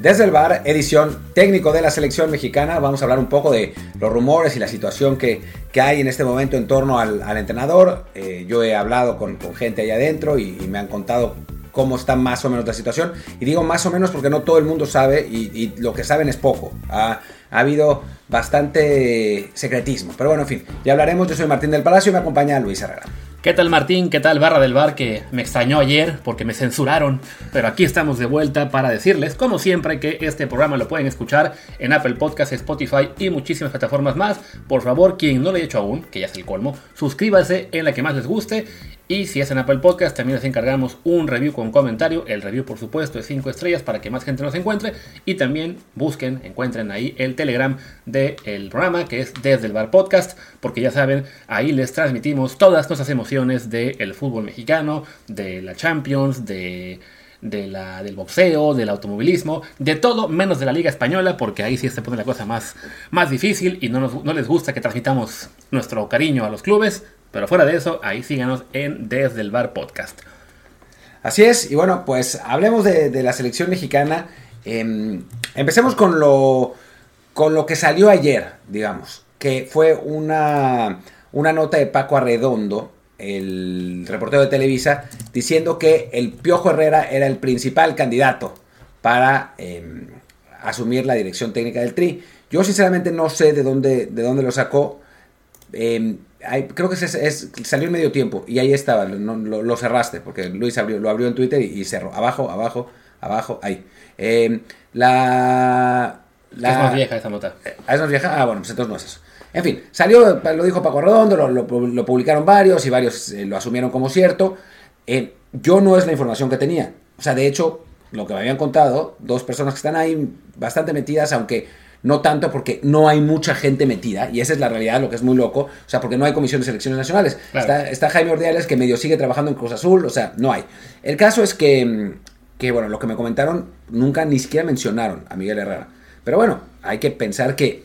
Desde el bar, edición técnico de la selección mexicana, vamos a hablar un poco de los rumores y la situación que, que hay en este momento en torno al, entrenador. Eh, yo he hablado con, gente ahí adentro y, me han contado cómo está más o menos la situación. Y digo más o menos porque no todo el mundo sabe y, lo que saben es poco. Ha, ha, habido bastante secretismo. Pero bueno, en fin, ya hablaremos. Yo soy Martín del Palacio y me acompaña Luis Herrera. ¿Qué tal Martín? ¿Qué tal Barra del Bar que me extrañó ayer porque me censuraron? Pero aquí estamos de vuelta para decirles, como siempre, que este programa lo pueden escuchar en Apple Podcasts, Spotify y muchísimas plataformas más. Por favor, quien no lo haya hecho aún, que ya es el colmo, suscríbase en la que más les guste. Y si es en Apple Podcast, también les encargamos un review con comentario. El review, por supuesto, es 5 estrellas para que más gente nos encuentre. Y también busquen, encuentren ahí el Telegram del programa, que es Desde el Bar Podcast, porque ya saben, ahí les transmitimos todas nuestras emociones del fútbol mexicano, de la Champions, de de la, del boxeo, del automovilismo, de todo menos de la Liga Española, porque ahí sí se pone la cosa más, más difícil y no, nos, no les gusta que transmitamos nuestro cariño a los clubes. Pero fuera de eso, ahí síganos en Desde el Bar Podcast. Así es, y bueno, pues hablemos de, la selección mexicana. Eh, empecemos con lo, con lo que salió ayer, digamos, que fue una, una nota de Paco Arredondo, el reportero de Televisa, diciendo que el Piojo Herrera era el principal candidato para eh, asumir la dirección técnica del Tri. Yo sinceramente no sé de dónde, de dónde lo sacó. Eh, hay, creo que es, es, salió en medio tiempo y ahí estaba, lo, lo, cerraste, porque Luis abrió, lo abrió en Twitter y, y, cerró. Abajo, abajo, abajo, ahí. Eh, la, la, es más vieja esa nota. ¿Es más vieja? Ah, bueno, pues entonces no es eso. En fin, salió, lo dijo Paco Redondo, lo publicaron varios y varios eh, lo asumieron como cierto. Eh, yo no es la información que tenía. O sea, de hecho, lo que me habían contado, dos personas que están ahí bastante metidas, aunque no tanto porque no hay mucha gente metida, y esa es la realidad, lo que es muy loco, o sea, porque no hay comisión de selecciones nacionales. Claro. Está, está, Jaime Ordiales, que medio sigue trabajando en Cruz Azul, o sea, no hay. El caso es que, que, bueno, lo que me comentaron, nunca ni siquiera mencionaron a Miguel Herrera. Pero bueno, hay que pensar que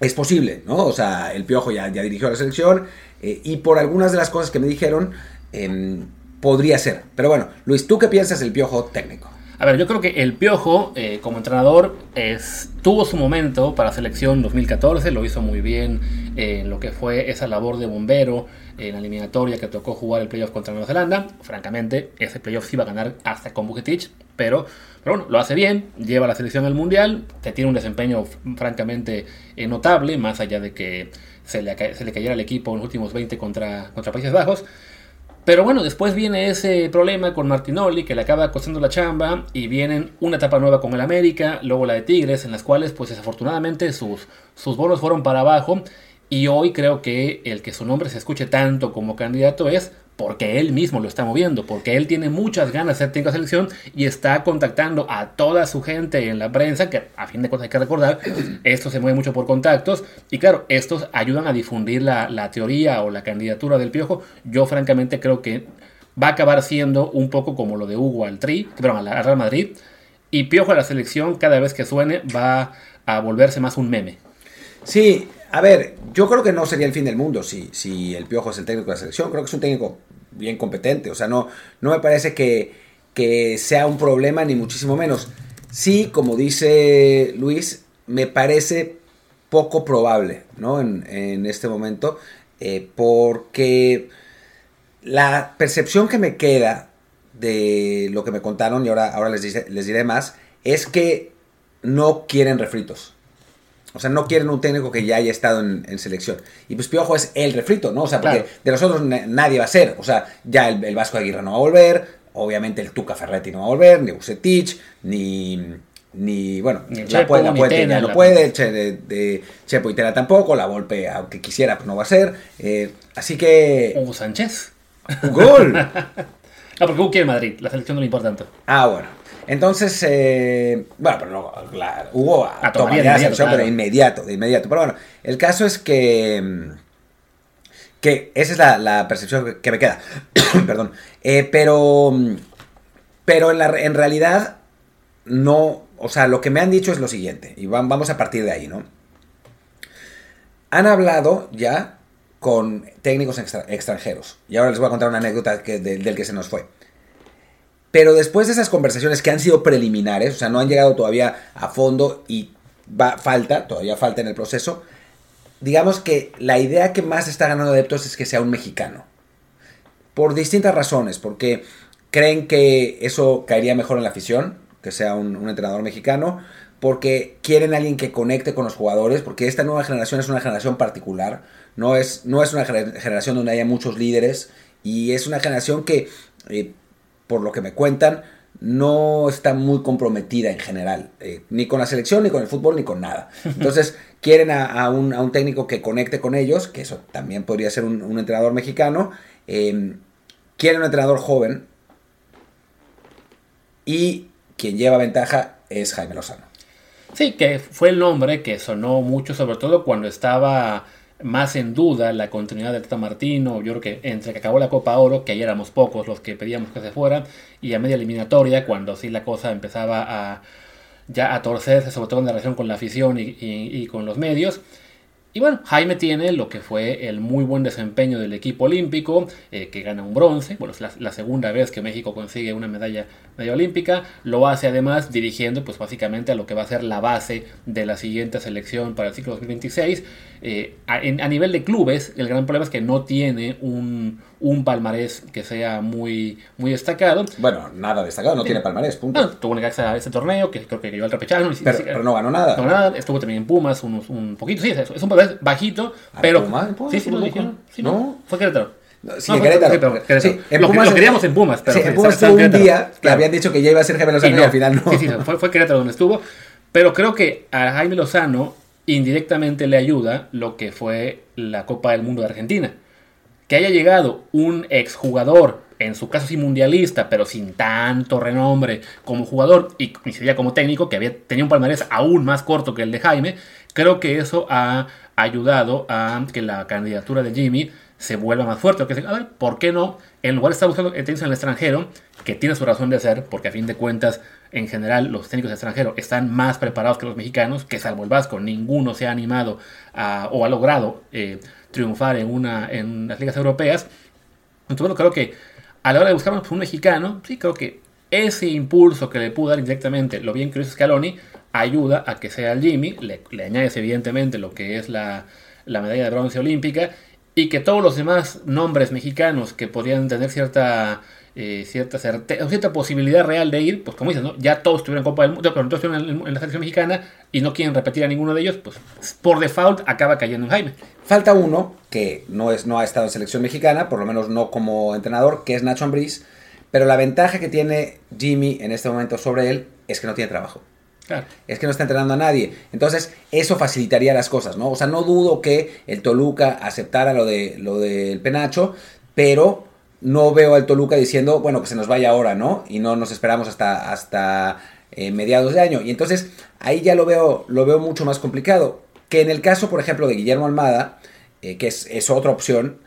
es posible, ¿no? O sea, el Piojo ya, ya dirigió la selección, eh, y por algunas de las cosas que me dijeron, eh, podría ser. Pero bueno, Luis, ¿tú qué piensas del Piojo técnico? A ver, yo creo que el Piojo, eh, como entrenador, es, tuvo su momento para selección 2014, lo hizo muy bien en lo que fue esa labor de bombero en la eliminatoria que tocó jugar el playoff contra Nueva Zelanda. Francamente, ese playoff sí iba a ganar hasta con Bucetich, pero, pero bueno, lo hace bien, lleva a la selección al mundial, que tiene un desempeño francamente eh, notable, más allá de que se le, se le cayera al equipo en los últimos 20 contra, contra Países Bajos. Pero bueno, después viene ese problema con Martinoli que le acaba costando la chamba y vienen una etapa nueva con el América, luego la de Tigres, en las cuales pues desafortunadamente sus, sus bonos fueron para abajo y hoy creo que el que su nombre se escuche tanto como candidato es porque él mismo lo está moviendo, porque él tiene muchas ganas de ser técnico de selección y está contactando a toda su gente en la prensa, que a fin de cuentas hay que recordar, esto se mueve mucho por contactos, y claro, estos ayudan a difundir la, la teoría o la candidatura del Piojo. Yo francamente creo que va a acabar siendo un poco como lo de Hugo al Tri, perdón, al Real Madrid, y Piojo a la selección cada vez que suene va a volverse más un meme. Sí, a ver, yo creo que no sería el fin del mundo si, si el Piojo es el técnico de la selección. Creo que es un técnico bien competente. O sea, no, no me parece que, que sea un problema, ni muchísimo menos. Sí, como dice Luis, me parece poco probable, ¿no? En, en este momento, eh, porque la percepción que me queda de lo que me contaron, y ahora, ahora les, dice, les diré más, es que no quieren refritos. O sea, no quieren un técnico que ya haya estado en, en, selección. Y pues Piojo es el refrito, ¿no? O sea, porque claro. de nosotros nadie va a ser. O sea, ya el, el, Vasco Aguirre no va a volver. Obviamente el Tuca Ferretti no va a volver. Ni Bucetich. Ni. Ni. Bueno, ni la puede, la puede, ya no puede. Che, de, de, Chepo y tampoco. La Volpe, aunque quisiera, pues no va a ser. Eh, así que. Hugo Sánchez. ¡Gol! no, porque Hugo quiere Madrid. La selección no le importa tanto. Ah, bueno. Entonces, eh, bueno, pero no, la, hubo a la selección, claro. pero de inmediato, de inmediato. Pero bueno, el caso es que, que esa es la, la percepción que me queda. Perdón. Eh, pero, pero en, la, en realidad, no, o sea, lo que me han dicho es lo siguiente, y vamos a partir de ahí, ¿no? Han hablado ya con técnicos extra, extranjeros, y ahora les voy a contar una anécdota que, de, del que se nos fue Pero después de esas conversaciones que han sido preliminares, o sea, no han llegado todavía a fondo y va, falta, todavía falta en el proceso, digamos que la idea que más está ganando adeptos es que sea un mexicano. Por distintas razones, porque creen que eso caería mejor en la afición, que sea un, entrenador mexicano, porque quieren a alguien que conecte con los jugadores, porque esta nueva generación es una generación particular, no es, no es una generación donde haya muchos líderes, y es una generación que eh, por lo que me cuentan, no está muy comprometida en general, eh, ni con la selección, ni con el fútbol, ni con nada. Entonces, quieren a, un, técnico que conecte con ellos, que eso también podría ser un, entrenador mexicano. Em, quieren un entrenador joven. Y quien lleva ventaja es Jaime Lozano. Sí, que fue el nombre que sonó mucho, sobre todo cuando estaba más en duda la continuidad de Tata Martino. Yo creo que entre que acabó la Copa Oro, que ayer éramos pocos los que pedíamos que se fuera, y a media eliminatoria, cuando sí la cosa empezaba a ya a torcerse, sobre todo en la relación con la afición y con los medios. Y bueno, Jaime tiene lo que fue el muy buen desempeño del equipo olímpico, eh, que gana un bronce, bueno, es la, segunda vez que México consigue una medalla, medalla, olímpica, lo hace además dirigiendo pues básicamente a lo que va a ser la base de la siguiente selección para el ciclo 2026. Eh, a, a, nivel de clubes, el gran problema es que no tiene un, un palmarés que sea muy, muy destacado. Bueno, nada destacado, no tiene palmarés, punto. Ah, tuvo un ese torneo, que creo que llegó al repechaje. Pero, pero, no ganó nada. No nada, estuvo también en Pumas un, un poquito, sí, es un palmarés bajito, pero... Pumas? Sí, sí, lo dijeron. Sí, no. Fue Querétaro. Sí, en Querétaro. Sí, en lo, Pumas, lo queríamos en Pumas, pero sí, en Pumas estuvo un día que habían dicho que ya iba a ser Jaime Lozano y, al final no. Sí, sí, fue, fue Querétaro donde estuvo. Pero creo que a Jaime Lozano indirectamente le ayuda lo que fue la Copa del Mundo de Argentina que haya llegado un exjugador, en su caso sí mundialista, pero sin tanto renombre como jugador y sería como técnico, que había, tenía un palmarés aún más corto que el de Jaime, creo que eso ha ayudado a que la candidatura de Jimmy se vuelva más fuerte. Que, a ver, ¿por qué no? En lugar de estar buscando técnicos en el extranjero, que tiene su razón de ser, porque a fin de cuentas, en general, los técnicos extranjeros están más preparados que los mexicanos, que salvo el Vasco, ninguno se ha animado o ha logrado eh, triunfar en, una, en las ligas europeas. Entonces, bueno, creo que a la hora de buscar un mexicano, sí, creo que ese impulso que le pudo dar indirectamente lo bien que hizo Scaloni ayuda a que sea el Jimmy, le, añades evidentemente lo que es la, la medalla de bronce olímpica y que todos los demás nombres mexicanos que podrían tener cierta eh, cierta, cierta posibilidad real de ir, pues como dices, ¿no? ya todos estuvieron en Copa del Mundo, pero todos estuvieron en, la selección mexicana y no quieren repetir a ninguno de ellos, pues por default acaba cayendo en Jaime. Falta uno que no, es, no ha estado en selección mexicana, por lo menos no como entrenador, que es Nacho Ambriz, pero la ventaja que tiene Jimmy en este momento sobre él es que no tiene trabajo. Es que no está entrenando a nadie. Entonces, eso facilitaría las cosas, ¿no? O sea, no dudo que el Toluca aceptara lo, de, lo del penacho, pero no veo al Toluca diciendo, bueno, que se nos vaya ahora, ¿no? Y no nos esperamos hasta, hasta eh, mediados de año. Y entonces ahí ya lo veo, lo veo mucho más complicado. Que en el caso, por ejemplo, de Guillermo Almada, eh, que es, otra opción,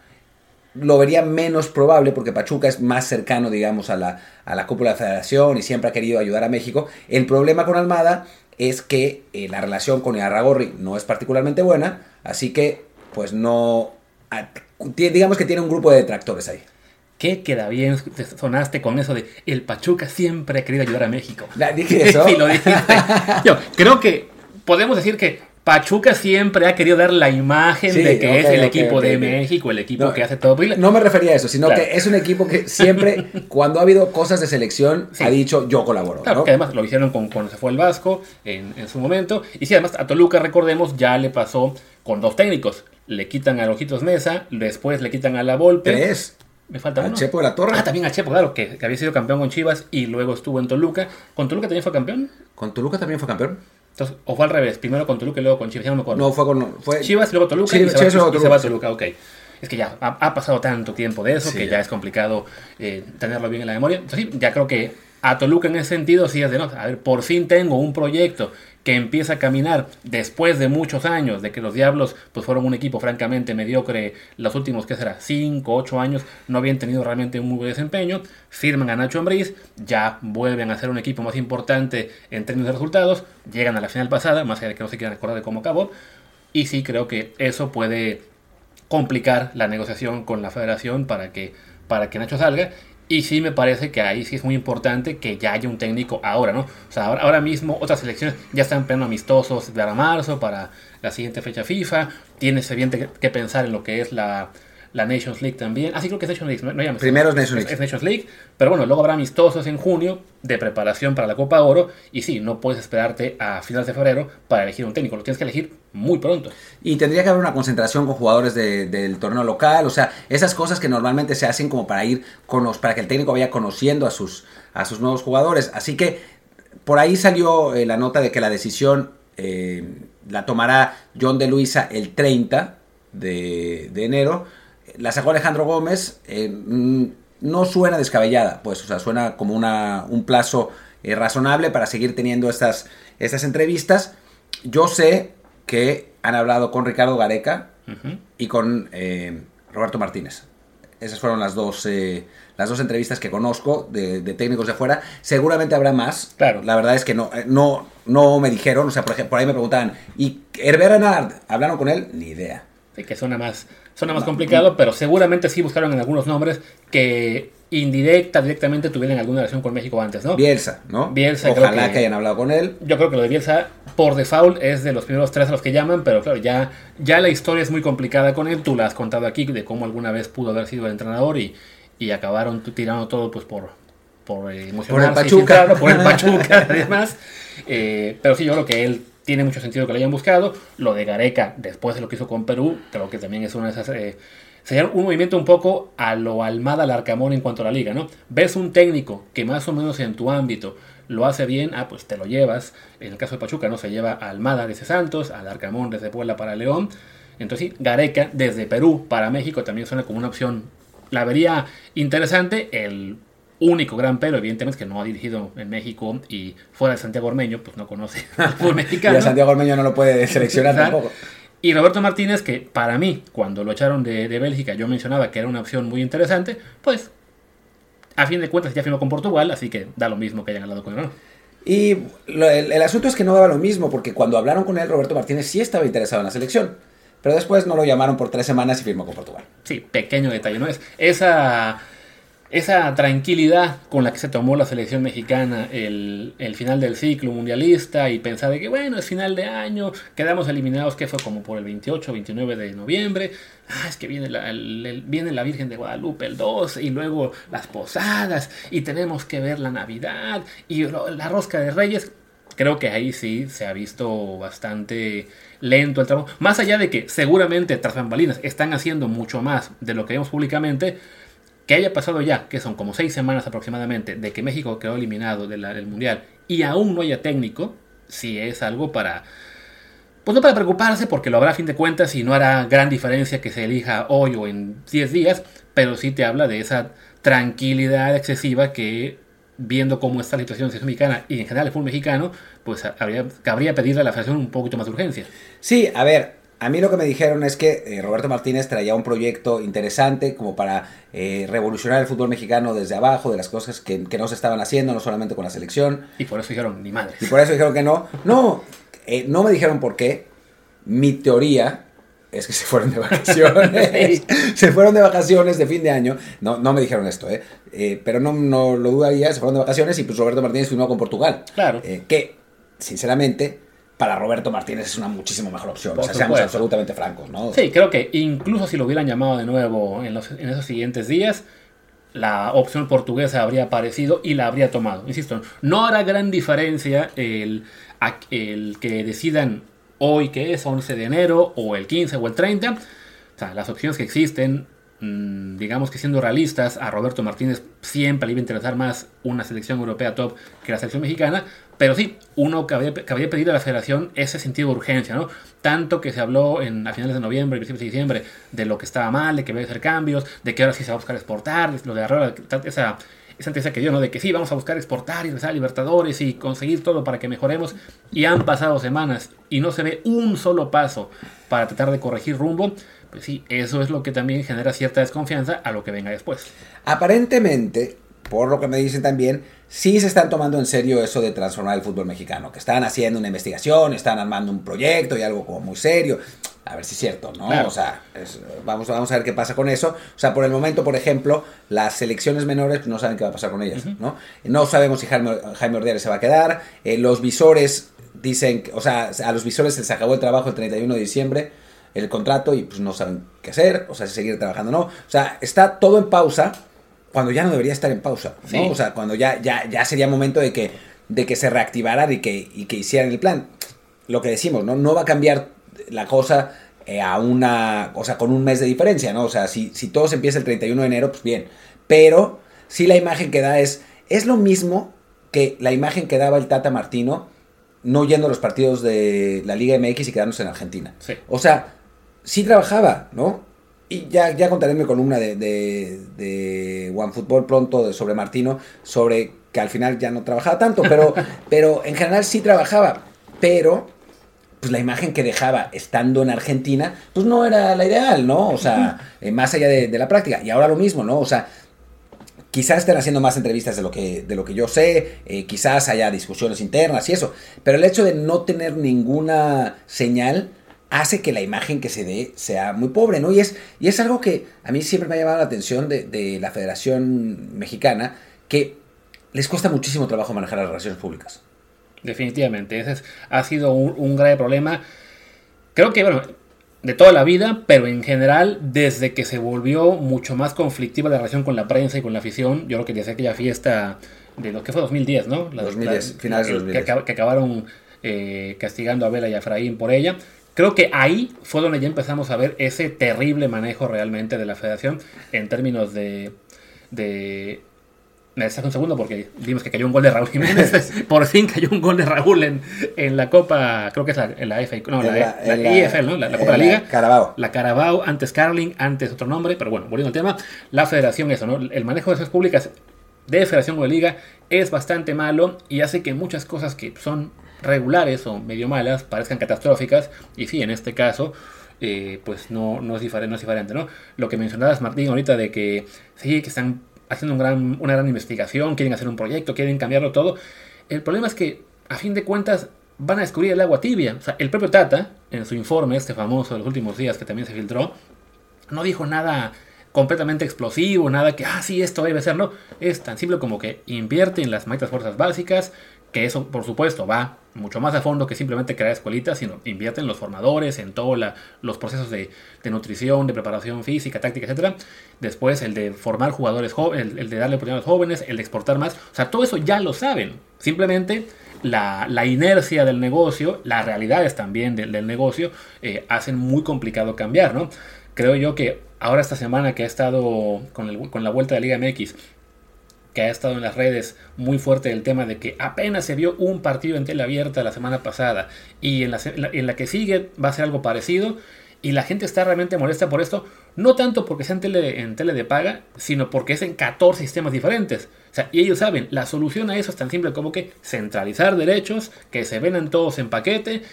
lo vería menos probable porque Pachuca es más cercano, digamos, a la, a la cúpula de la federación y siempre ha querido ayudar a México. El problema con Almada es que eh, la relación con Iarragorri no es particularmente buena, así que, pues no. Digamos que tiene un grupo de detractores ahí. ¿Qué queda bien? Sonaste con eso de el Pachuca siempre ha querido ayudar a México. ¿Dije eso? sí, lo dijiste. Yo creo que podemos decir que Pachuca siempre ha querido dar la imagen de que es el equipo de México, el equipo que hace todo. No me refería a eso, sino que es un equipo que siempre, cuando ha habido cosas de selección, ha dicho yo colaboro. Claro, que además lo hicieron con, cuando se fue el Vasco en, en, su momento. Y sí, además a Toluca, recordemos, ya le pasó con dos técnicos. Le quitan a Ojitos Mesa, después le quitan a La Volpe. Tres. Me falta a Chepo de la Torre. Ah, también a Chepo, claro, que, había sido campeón con Chivas y luego estuvo en Toluca. ¿Con Toluca también fue campeón? ¿Con Toluca también fue campeón? Entonces, o fue al revés, primero con Toluca y luego con Chivas, ya no me acuerdo. No, fue con... Fue... Chivas y luego Toluca y, se va, Toluca. Toluca, ok. Es que ya ha, pasado tanto tiempo de eso que ya, es complicado eh, tenerlo bien en la memoria. Entonces, sí, ya creo que a Toluca en ese sentido sí es de no, a ver, por fin tengo un proyecto que empieza a caminar después de muchos años de que los Diablos pues fueron un equipo francamente mediocre los últimos, ¿qué será? 5, 8 años, no habían tenido realmente un muy buen desempeño, firman a Nacho Ambriz, ya vuelven a ser un equipo más importante en términos de resultados, llegan a la final pasada, más allá de que no se quieran acordar de cómo acabó, y sí creo que eso puede complicar la negociación con la federación para que, para que Nacho salga, Y sí me parece que ahí sí es muy importante que ya haya un técnico ahora, ¿no? O sea, ahora, ahora mismo otras selecciones ya están pleno amistosos para marzo, para la siguiente fecha FIFA. Tienes evidente que pensar en lo que es la, la Nations League también. Ah, sí, creo que es Nations League. No, no Primero es Nations League. Es, Nations League. Pero bueno, luego habrá amistosos en junio de preparación para la Copa Oro. Y sí, no puedes esperarte a finales de febrero para elegir un técnico. Lo tienes que elegir muy pronto. Y tendría que haber una concentración con jugadores del torneo local. O sea, esas cosas que normalmente se hacen como para ir con los, para que el técnico vaya conociendo a sus, a sus nuevos jugadores. Así que por ahí salió eh, la nota de que la decisión eh, la tomará John de Luisa el 30 de, de enero la sacó Alejandro Gómez, eh, mm, no suena descabellada, pues, o sea, suena como una, un plazo eh, razonable para seguir teniendo estas, estas entrevistas. Yo sé que han hablado con Ricardo Gareca y con eh, Roberto Martínez. Esas fueron las dos, las dos entrevistas que conozco de, técnicos de afuera. Seguramente habrá más. Claro. La verdad es que no, no, no me dijeron, o sea, por, ejemplo, por ahí me preguntaban, ¿y Herbert Renard hablaron con él? Ni idea. Sí, que suena más, Suena más complicado, pero seguramente sí buscaron en algunos nombres que indirecta, directamente tuvieran alguna relación con México antes, ¿no? Bielsa, ¿no? Bielsa. Ojalá que, hayan hablado con él. Yo creo que lo de Bielsa, por default, es de los primeros tres a los que llaman, pero claro, ya, ya la historia es muy complicada con él. Tú la has contado aquí de cómo alguna vez pudo haber sido el entrenador y, y acabaron tirando todo pues por, por eh, Por el Pachuca. por el Pachuca, además. Eh, pero sí, yo creo que él tiene mucho sentido que lo hayan buscado. Lo de Gareca, después de lo que hizo con Perú, creo que también es una de esas... Eh, sería un movimiento un poco a lo Almada Larcamón en cuanto a la liga, ¿no? Ves un técnico que más o menos en tu ámbito lo hace bien, ah, pues te lo llevas. En el caso de Pachuca, ¿no? Se lleva a Almada desde Santos, a Larcamón desde Puebla para León. Entonces, sí, Gareca desde Perú para México también suena como una opción. La vería interesante. El único gran pero, evidentemente, que no ha dirigido en México y fuera de Santiago Ormeño, pues no conoce al fútbol mexicano. y a Santiago Ormeño no lo puede seleccionar tampoco. Y Roberto Martínez, que para mí, cuando lo echaron de, Bélgica, yo mencionaba que era una opción muy interesante, pues a fin de cuentas ya firmó con Portugal, así que da lo mismo que hayan hablado con él. Y el, el, asunto es que no daba lo mismo, porque cuando hablaron con él, Roberto Martínez sí estaba interesado en la selección. Pero después no lo llamaron por tres semanas y firmó con Portugal. Sí, pequeño detalle, ¿no? Es esa esa tranquilidad con la que se tomó la selección mexicana el, el, final del ciclo mundialista y pensar de que bueno, es final de año, quedamos eliminados, que fue como por el 28 29 de noviembre, ah, es que viene la, viene la Virgen de Guadalupe el 2 y luego las posadas y tenemos que ver la Navidad y la rosca de Reyes. Creo que ahí sí se ha visto bastante lento el trabajo. Más allá de que seguramente tras bambalinas están haciendo mucho más de lo que vemos públicamente, que haya pasado ya, que son como seis semanas aproximadamente, de que México quedó eliminado del Mundial y aún no haya técnico, si es algo para... Pues no para preocuparse, porque lo habrá a fin de cuentas y no hará gran diferencia que se elija hoy o en 10 días, pero sí te habla de esa tranquilidad excesiva que, viendo cómo está la situación de la mexicana y en general el fútbol mexicano, pues habría, cabría pedirle a la federación un poquito más de urgencia. Sí, a ver, a mí lo que me dijeron es que eh, Roberto Martínez traía un proyecto interesante como para eh, revolucionar el fútbol mexicano desde abajo, de las cosas que, no se estaban haciendo, no solamente con la selección. Y por eso dijeron, ni madre. Y por eso dijeron que no. No, eh, no me dijeron por qué. Mi teoría es que se fueron de vacaciones. se fueron de vacaciones de fin de año. No, no me dijeron esto, ¿eh? pero no, no lo dudaría. Se fueron de vacaciones y pues Roberto Martínez firmó con Portugal. Claro. que, sinceramente, para Roberto Martínez es una muchísimo mejor opción. o sea, seamos absolutamente francos, ¿no? Sí, creo que incluso si lo hubieran llamado de nuevo en, los, en esos siguientes días, la opción portuguesa habría aparecido y la habría tomado. Insisto, no hará gran diferencia el, el que decidan hoy que es 11 de enero o el 15 o el 30. O sea, las opciones que existen Mm, digamos que siendo realistas, a Roberto Martínez siempre le iba a interesar más una selección europea top que la selección mexicana, pero sí, uno que había, pedido a la federación ese sentido de urgencia, ¿no? Tanto que se habló en, a finales de noviembre, principios de diciembre, de lo que estaba mal, de que había que hacer cambios, de que ahora sí se va a buscar exportar, lo de arriba, esa, esa que dio, ¿no? De que sí, vamos a buscar exportar y regresar a Libertadores y conseguir todo para que mejoremos. Y han pasado semanas y no se ve un solo paso para tratar de corregir rumbo. Pues sí, eso es lo que también genera cierta desconfianza a lo que venga después. Aparentemente, por lo que me dicen también, sí se están tomando en serio eso de transformar el fútbol mexicano, que están haciendo una investigación, están armando un proyecto y algo como muy serio. a ver si es cierto, ¿no? Claro. O sea, es- vamos, vamos a ver qué pasa con eso. O sea, por el momento, por ejemplo, las selecciones menores pues, no saben qué va a pasar con ellas, ¿no? No sabemos si Jaime, Jaime Ordiales se va a quedar. eh, los visores dicen, o sea, a los visores se les acabó el trabajo el 31 de diciembre, el contrato, y pues no saben qué hacer, o sea, si seguir trabajando o no. O sea, está todo en pausa cuando ya no debería estar en pausa, ¿no? Sí. O sea, cuando ya, ya, ya sería momento de que, de que se reactivaran y que, y que hicieran el plan. Lo que decimos, ¿no? No va a cambiar la cosa eh, a una, o sea, con un mes de diferencia, ¿no? O sea, si, si todo se empieza el 31 de enero, pues bien. Pero sí la imagen que da es, es lo mismo que la imagen que daba el Tata Martino no yendo a los partidos de la Liga MX y quedándose en Argentina. Sí. O sea, sí trabajaba, ¿no? Y ya, ya contaré en mi columna de, de, de OneFootball pronto de- sobre Martino, sobre que al final ya no trabajaba tanto, pero, pero en general sí trabajaba. Pero, pues la imagen que dejaba estando en Argentina, pues no era la ideal, ¿no? O sea, eh, más allá de, de la práctica. Y ahora lo mismo, ¿no? O sea, quizás estén haciendo más entrevistas de lo que, de lo que yo sé, eh, quizás haya discusiones internas y eso, pero el hecho de no tener ninguna señal hace que la imagen que se dé sea muy pobre, ¿no? Y es, y es algo que a mí siempre me ha llamado la atención de, de la Federación Mexicana, que les cuesta muchísimo trabajo manejar las relaciones públicas. Definitivamente, ese es- ha sido un, un grave problema. Creo que, bueno, de toda la vida, pero en general, desde que se volvió mucho más conflictiva la relación con la prensa y con la afición, yo creo que desde aquella fiesta de lo que fue 2010, ¿no? La- 2010, la- finales de que- 2010. Que, acab- que acabaron eh, castigando a Vela y a Efraín por ella. Creo que ahí fue donde ya empezamos a ver ese terrible manejo realmente de la federación en términos de... de me estás un segundo porque vimos que cayó un gol de Raúl Jiménez. Por fin cayó un gol de Raúl en, en la Copa, creo que es la, en la FA, no, la, En la- la IFL, ¿no? La, Copa de la Liga. Carabao. La Carabao, antes Carling, antes otro nombre, pero bueno, volviendo al tema, la federación, eso, ¿no? El manejo de esas públicas de federación o de liga es bastante malo y hace que muchas cosas que son regulares o medio malas parezcan catastróficas. Y sí, en este caso, eh, pues no, no, es diferente, no. Lo que mencionabas, Martín, ahorita de que sí, que están haciendo un gran, una gran investigación, quieren hacer un proyecto, quieren cambiarlo todo. El problema es que, a fin de cuentas, van a descubrir el agua tibia. O sea, el propio Tata, en su informe, este famoso de los últimos días que también se filtró, no dijo nada completamente explosivo, nada que, ah, sí, esto debe ser, no. Es tan simple como que invierte en las malditas fuerzas básicas, que eso, por supuesto, va mucho más a fondo que simplemente crear escuelitas, sino invierte en los formadores, en todos los procesos de, nutrición, de preparación física, táctica, etc. Después, el de formar jugadores jóvenes, el, de darle oportunidad a los jóvenes, el de exportar más. O sea, todo eso ya lo saben. Simplemente la, inercia del negocio, las realidades también del, negocio, eh, hacen muy complicado cambiar, ¿no? Creo yo que ahora esta semana que ha estado con, con la vuelta de Liga MX, que ha estado en las redes muy fuerte el tema de que apenas se vio un partido en tele abierta la semana pasada y en la, en la que sigue va a ser algo parecido y la gente está realmente molesta por esto, no tanto porque sea en tele, en tele de paga, sino porque es en 14 sistemas diferentes. O sea, y ellos saben, la solución a eso es tan simple como que centralizar derechos, que se vendan todos en paquete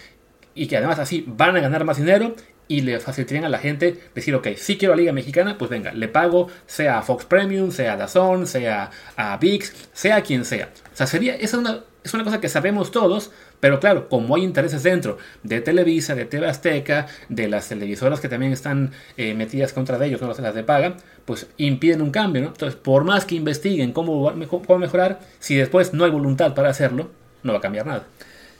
y que además así van a ganar más dinero y le facilitarían a la gente decir, ok, si quiero a Liga Mexicana, pues venga, le pago, sea a Fox Premium, sea a Dazón, sea a VIX, sea quien sea. O sea, sería, esa es una, es una cosa que sabemos todos, pero claro, como hay intereses dentro de Televisa, de TV Azteca, de las televisoras que también están eh, metidas contra de ellos, no las de paga, pues impiden un cambio, ¿no? Entonces, por más que investiguen cómo, cómo mejorar, si después no hay voluntad para hacerlo, no va a cambiar nada.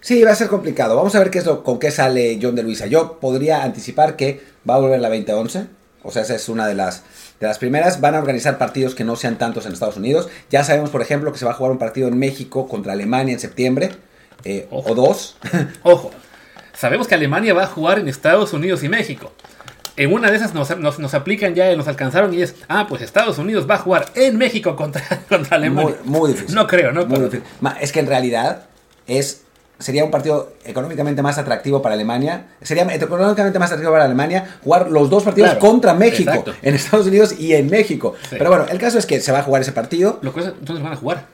Sí, va a ser complicado. Vamos a ver qué es lo, con qué sale John de Luisa. Yo podría anticipar que va a volver la 2011. O sea, esa es una de las, de las primeras. Van a organizar partidos que no sean tantos en Estados Unidos. Ya sabemos, por ejemplo, que se va a jugar un partido en México contra Alemania en septiembre. Eh, o dos. Ojo, sabemos que Alemania va a jugar en Estados Unidos y México. En una de esas nos, nos, nos, aplican ya, nos alcanzaron y es, ah, pues Estados Unidos va a jugar en México contra, contra Alemania. Muy, muy difícil. No creo, ¿no? Muy difícil. Es que en realidad es sería un partido económicamente más atractivo para Alemania. Sería económicamente más atractivo para Alemania jugar los dos partidos claro, contra México, exacto. en Estados Unidos y en México. Sí. Pero bueno, el caso es que se va a jugar ese partido. Lo que es, van a jugar.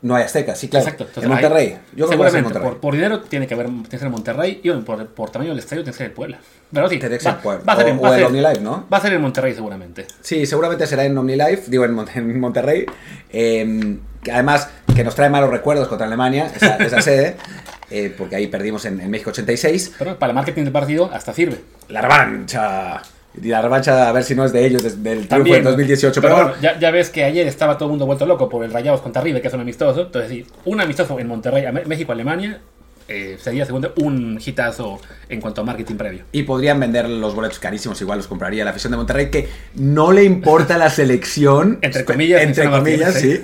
No hay Azteca, sí, claro. Exacto. Entonces, en Monterrey. Hay, Yo creo seguramente, que Monterrey. Por, por, dinero tiene que haber tiene que ser Monterrey y por, por, tamaño del estadio tiene que ser el Puebla. Pero sí, tiene que ser Puebla. Va a ser, o, va o el OmniLife, ¿no? Va a ser en Monterrey seguramente. Sí, seguramente será en OmniLife, digo en, en Monterrey. Eh, que además, que nos trae malos recuerdos contra Alemania, esa, esa sede. eh, porque ahí perdimos en, en México 86. Pero para el marketing del partido hasta sirve. La revancha. La revancha, a ver si no es de ellos, del triunfo También, del 2018. Pero Pero, bueno, ya, ya ves que ayer estaba todo el mundo vuelto loco por el Rayados contra River, que es un amistoso. Entonces, sí, un amistoso en Monterrey, México-Alemania, eh, sería segundo un hitazo en cuanto a marketing previo. Y podrían vender los boletos carísimos, igual los compraría la afición de Monterrey, que no le importa la selección. Entre comillas, Entre comillas, sí.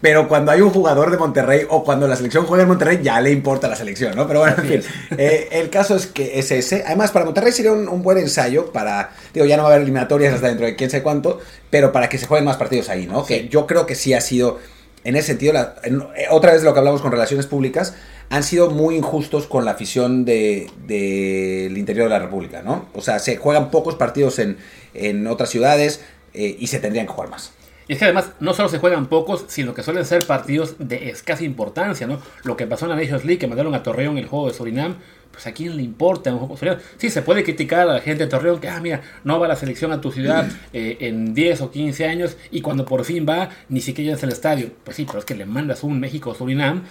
Pero cuando hay un jugador de Monterrey o cuando la selección juega en Monterrey, ya le importa la selección, ¿no? Pero bueno, en fin. eh, el caso es que es ese. Además, para Monterrey sería un, un buen ensayo para. Digo, ya no va a haber eliminatorias hasta dentro de quién sé cuánto, pero para que se jueguen más partidos ahí, ¿no? Que yo creo que sí ha sido. En ese sentido, la- en- eh, otra vez lo que hablamos con relaciones públicas, han sido muy injustos con la afición del de, del interior de la República, ¿no? O sea, se juegan pocos partidos en, en otras ciudades eh, y se tendrían que jugar más. Y es que además no solo se juegan pocos, sino que suelen ser partidos de escasa importancia, ¿no? Lo que pasó en la Nations League, que mandaron a Torreón el juego de Surinam, pues a quién le importa un juego de Surinam. Sí, se puede criticar a la gente de Torreón que, ah, mira, no va la selección a tu ciudad eh, en 10 o 15 años y cuando por fin va, ni siquiera es el estadio. Pues sí, pero es que le mandas un México-Surinam.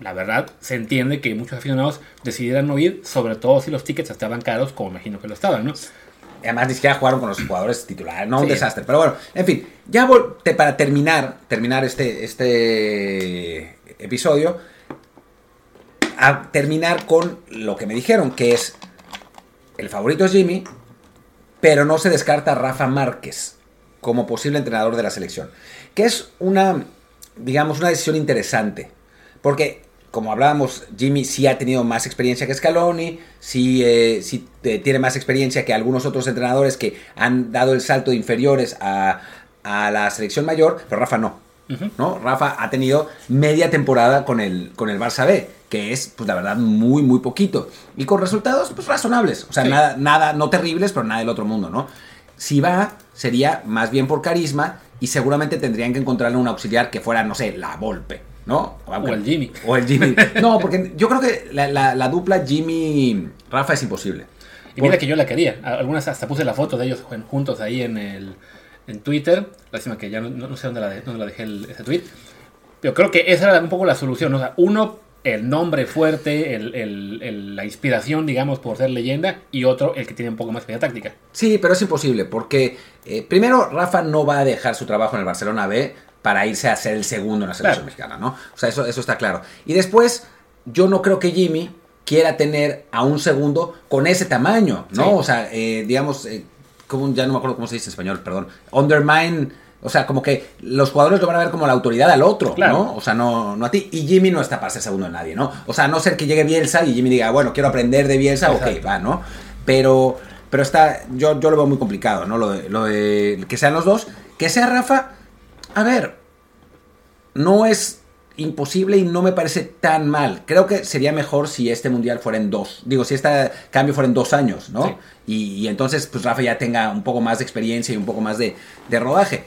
La verdad, se entiende que muchos aficionados decidieran no ir, sobre todo si los tickets estaban caros, como imagino que lo estaban, ¿no? Además, ni siquiera jugaron con los jugadores titulares, no un Sí. desastre. Pero bueno, en fin, ya te- para terminar, terminar este, este episodio, a terminar con lo que me dijeron, que es el favorito es Jimmy, pero no se descarta a Rafa Márquez como posible entrenador de la selección. Que es una, digamos, una decisión interesante. Porque, como hablábamos, Jimmy sí ha tenido más experiencia que Scaloni, sí, eh, sí eh, tiene más experiencia que algunos otros entrenadores que han dado el salto de inferiores a, a la selección mayor, pero Rafa no. ¿no? Rafa ha tenido media temporada con el, con el Barça B, que es, pues la verdad, muy, muy poquito. Y con resultados, pues razonables. O sea, Sí. nada, nada, no terribles, pero nada del otro mundo, ¿no? Si va, sería más bien por carisma y seguramente tendrían que encontrarle un auxiliar que fuera, no sé, la Volpe, ¿no? Aunque- O el Jimmy. O el Jimmy. No, porque yo creo que la, la- la dupla Jimmy-Rafa es imposible. Y mira que yo la quería. Algunas hasta puse la foto de ellos juntos ahí en el en Twitter. Lástima que ya no, sé dónde la, de- dónde la dejé el- ese tweet. Pero creo que esa era un poco la solución. O sea, uno, el nombre fuerte, el- el- el- la inspiración, digamos, por ser leyenda. Y otro, el que tiene un poco más de táctica. Sí, pero es imposible porque eh, primero Rafa no va a dejar su trabajo en el Barcelona B para irse a ser el segundo en la selección Claro. mexicana, ¿no? O sea, eso, eso está claro. Y después, yo no creo que Jimmy quiera tener a un segundo con ese tamaño, ¿no? Sí. O sea, eh, digamos, eh, como, ya no me acuerdo cómo se dice en español, perdón. Undermine, o sea, como que los jugadores lo van a ver como la autoridad al otro, Claro. ¿no? O sea, no, no a ti. Y Jimmy no está para ser segundo de nadie, ¿no? O sea, a no ser que llegue Bielsa y Jimmy diga, bueno, quiero aprender de Bielsa, ok, Exacto. va, ¿no? Pero, pero está, yo, yo lo veo muy complicado, ¿no? Lo de, lo de que sean los dos. Que sea Rafa, a ver, no es imposible y no me parece tan mal. Creo que sería mejor si este mundial fuera en dos. Digo, si este cambio fuera en dos años, ¿no? Sí. Y, y entonces, pues Rafa ya tenga un poco más de experiencia y un poco más de, de rodaje.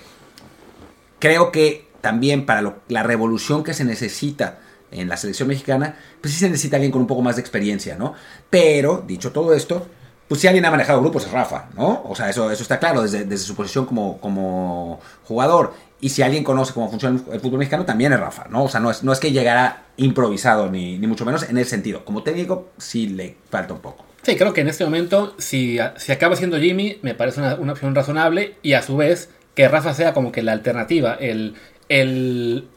Creo que también para lo- la revolución que se necesita en la selección mexicana, pues sí se necesita alguien con un poco más de experiencia, ¿no? Pero, dicho todo esto, pues si alguien ha manejado grupos es Rafa, ¿no? O sea, eso, eso está claro desde, desde su posición como, como jugador. Y si alguien conoce cómo funciona el fútbol mexicano, también es Rafa, ¿no? O sea, no es, no es que llegara improvisado, ni, ni mucho menos en ese sentido. Como técnico, sí le falta un poco. Sí, creo que en este momento, si, si acaba siendo Jimmy, me parece una, una opción razonable. Y a su vez, que Rafa sea como que la alternativa, el, el,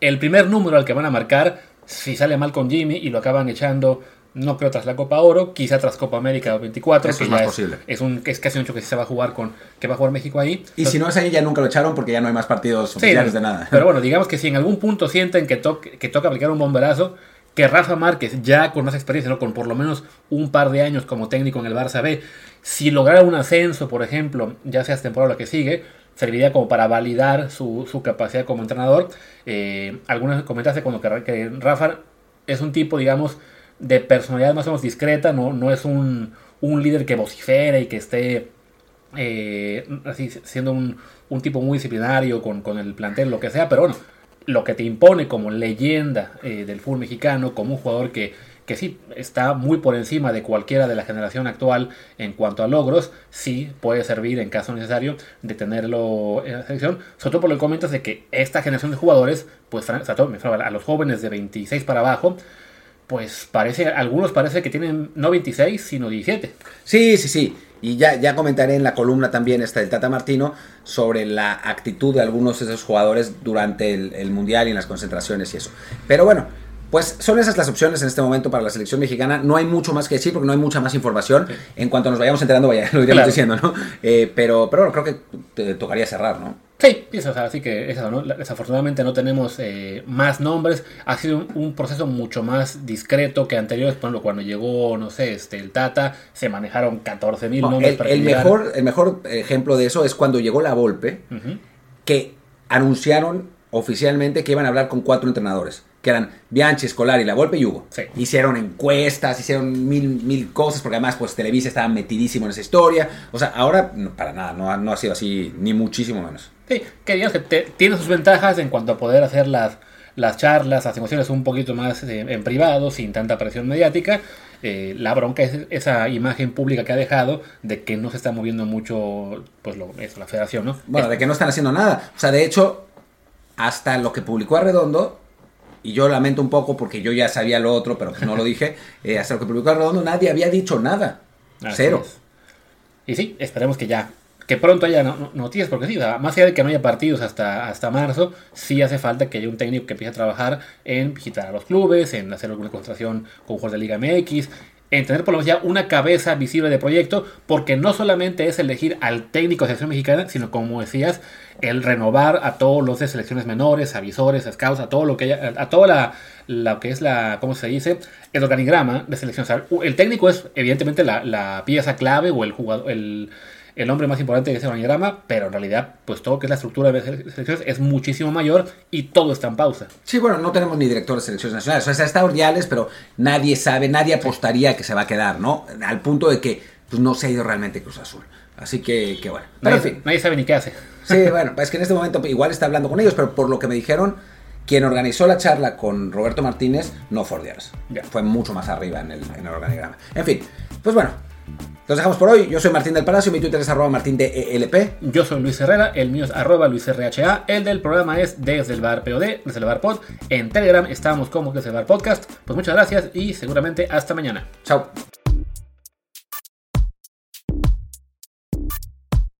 el primer número al que van a marcar, si sale mal con Jimmy y lo acaban echando, no creo tras la Copa Oro, quizá tras Copa América 24, Eso que es más es, posible. es un es casi un hecho que se va a jugar con que va a jugar México ahí. Y si no es ahí, ya nunca lo echaron porque ya no hay más partidos Sí, oficiales de nada. Pero bueno, digamos que si en algún punto sienten que, to- que toca aplicar un bomberazo, que Rafa Márquez, ya con más experiencia, ¿no? con por lo menos un par de años como técnico en el Barça B, si lograra un ascenso, por ejemplo, ya sea temporada o la que sigue, serviría como para validar su, su capacidad como entrenador. Eh, algunos comentaste cuando que, que Rafa es un tipo, digamos, de personalidad más o menos discreta, no, no es un, un líder que vocifere y que esté eh, así siendo un, un tipo muy disciplinario con, con el plantel, lo que sea, pero bueno, lo que te impone como leyenda eh, del fútbol mexicano, como un jugador que, que sí está muy por encima de cualquiera de la generación actual en cuanto a logros, sí puede servir en caso necesario de tenerlo en la selección, sobre todo por lo que comentas de que esta generación de jugadores, pues a los jóvenes de 26 para abajo, pues parece, algunos parece que tienen no 26, sino 17. Sí, sí, sí. Y ya, ya comentaré en la columna también esta del Tata Martino sobre la actitud de algunos de esos jugadores durante el, el Mundial y en las concentraciones y eso. Pero bueno, pues son esas las opciones en este momento para la selección mexicana. No hay mucho más que decir porque no hay mucha más información. En cuanto nos vayamos enterando, vaya, lo iremos Claro. diciendo, ¿no? Eh, pero, pero bueno, creo que te tocaría cerrar, ¿no? Sí, eso, o sea, así que eso, ¿no? La- Desafortunadamente no tenemos eh, más nombres. Ha sido un, un proceso mucho más discreto que anteriores. Por ejemplo, cuando llegó, no sé, este, el Tata, se manejaron 14 mil No, nombres el, para el mejor, el mejor ejemplo de eso es cuando llegó la Volpe, que anunciaron oficialmente que iban a hablar con cuatro entrenadores, que eran Bianchi, Scolari, La Volpe y Hugo. Sí. Hicieron encuestas, hicieron mil, mil cosas, porque además pues Televisa estaba metidísimo en esa historia. O sea, ahora no, para nada, no, ha- no ha sido así, ni muchísimo menos. Sí, que digamos que te- tiene sus ventajas en cuanto a poder hacer las, las charlas, las emociones un poquito más eh, en privado, sin tanta presión mediática. Eh, la bronca es esa imagen pública que ha dejado de que no se está moviendo mucho pues lo, eso, la federación, ¿no? Bueno, de que no están haciendo nada. O sea, de hecho, hasta lo que publicó Arredondo, y yo lamento un poco porque yo ya sabía lo otro, pero pues no lo dije, eh, hasta lo que publicó Arredondo nadie había dicho nada. Así Cero. es. Y sí, esperemos que ya, que pronto haya no- no- noticias, porque sí, o sea, más allá de que no haya partidos hasta, hasta marzo, sí hace falta que haya un técnico que empiece a trabajar en visitar a los clubes, en hacer alguna concentración con jugadores de Liga MX, en tener por lo menos ya una cabeza visible de proyecto, porque no solamente es elegir al técnico de selección mexicana, sino como decías, el renovar a todos los de selecciones menores, avisores, scouts, a todo lo que haya, a toda la, lo que es la, ¿cómo se dice? El organigrama de selección. El técnico es evidentemente la, la pieza clave o el jugador, el, el hombre más importante de ese organigrama, pero en realidad, pues todo lo que es la estructura de selecciones es muchísimo mayor y todo está en pausa. Sí, bueno, no tenemos ni director de selecciones nacionales. O sea, está Ordiales, pero nadie sabe, nadie apostaría que se va a quedar, ¿no? Al punto de que pues, no se ha ido realmente Cruz Azul. Así que, que bueno. Pero en Nadie, fin. nadie sabe ni qué hace. Sí, bueno, es que en este momento igual está hablando con ellos, pero por lo que me dijeron, quien organizó la charla con Roberto Martínez no fue Ordiales. Fue mucho más arriba en el, en el organigrama. En fin, pues bueno, los dejamos por hoy. Yo soy Martín del Palacio, mi Twitter es arroba martín de ELP. Yo soy Luis Herrera, el mío es arroba luisrha, el del programa es desde el bar POD, desde el bar pod. En Telegram estamos como desde el bar podcast. Pues muchas gracias y seguramente hasta mañana. Chao.